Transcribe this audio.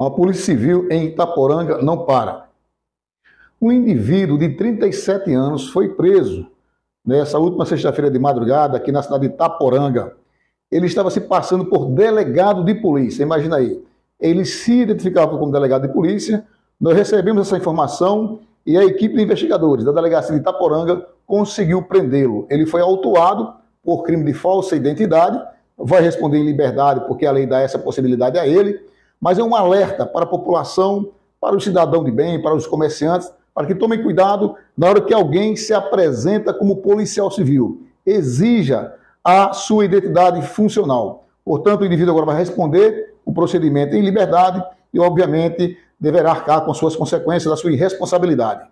A Polícia Civil em Itaporanga não para. Um indivíduo de 37 anos foi preso nessa última sexta-feira de madrugada aqui na cidade de Itaporanga. Ele estava se passando por delegado de polícia, imagina aí. Ele se identificava como delegado de polícia. Nós recebemos essa informação e a equipe de investigadores da delegacia de Itaporanga conseguiu prendê-lo. Ele foi autuado por crime de falsa identidade, vai responder em liberdade porque a lei dá essa possibilidade a ele, mas é um alerta para a população, para o cidadão de bem, para os comerciantes, para que tomem cuidado na hora que alguém se apresenta como policial civil. Exija a sua identidade funcional. Portanto, o indivíduo agora vai responder o procedimento em liberdade e, obviamente, deverá arcar com suas consequências da sua irresponsabilidade.